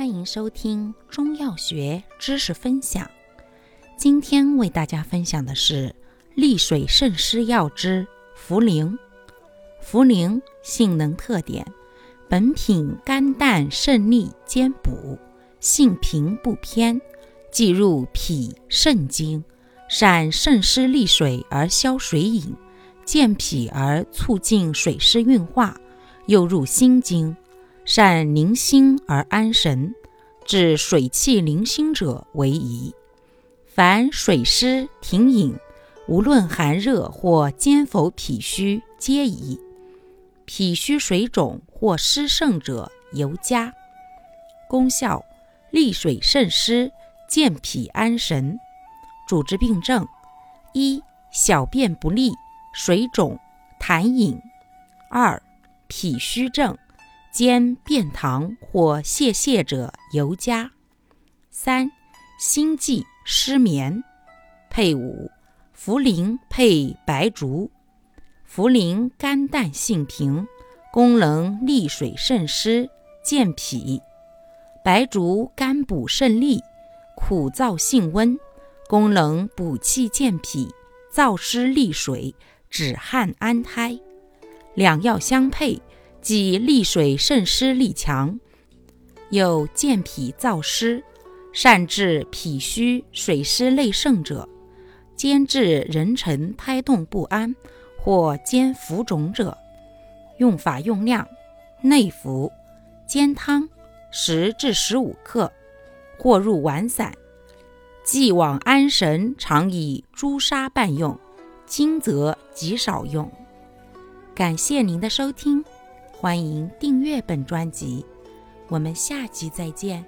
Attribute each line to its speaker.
Speaker 1: 欢迎收听中药学知识分享。今天为大家分享的是利水渗湿药之茯苓。茯苓性能特点：本品甘淡渗利兼补，性平不偏，既入脾肾经，善渗湿利水而消水饮，健脾而促进水湿运化，又入心经。善宁心而安神，治水气凌心者为宜。凡水湿停饮，无论寒热或兼否脾虚，皆宜。脾虚水肿或湿盛者，尤佳。功效：利水渗湿，健脾安神。主治病症：一、小便不利、水肿、痰饮；二、脾虚症。兼便溏或泄泻者尤佳。三、心悸失眠，配伍茯苓配白术。茯苓甘淡性平，功能利水渗湿、健脾；白术甘补肾利，苦燥性温，功能补气健脾、燥湿利水、止汗安胎。两药相配。即利水渗湿力强，有健脾燥湿、善治脾虚水湿内盛者，兼治人臣胎动不安或兼浮肿者。用法用量：内服，煎汤十至十五克，或入丸散。既往安神，常以朱砂拌用，今则极少用。感谢您的收听。欢迎订阅本专辑，我们下集再见。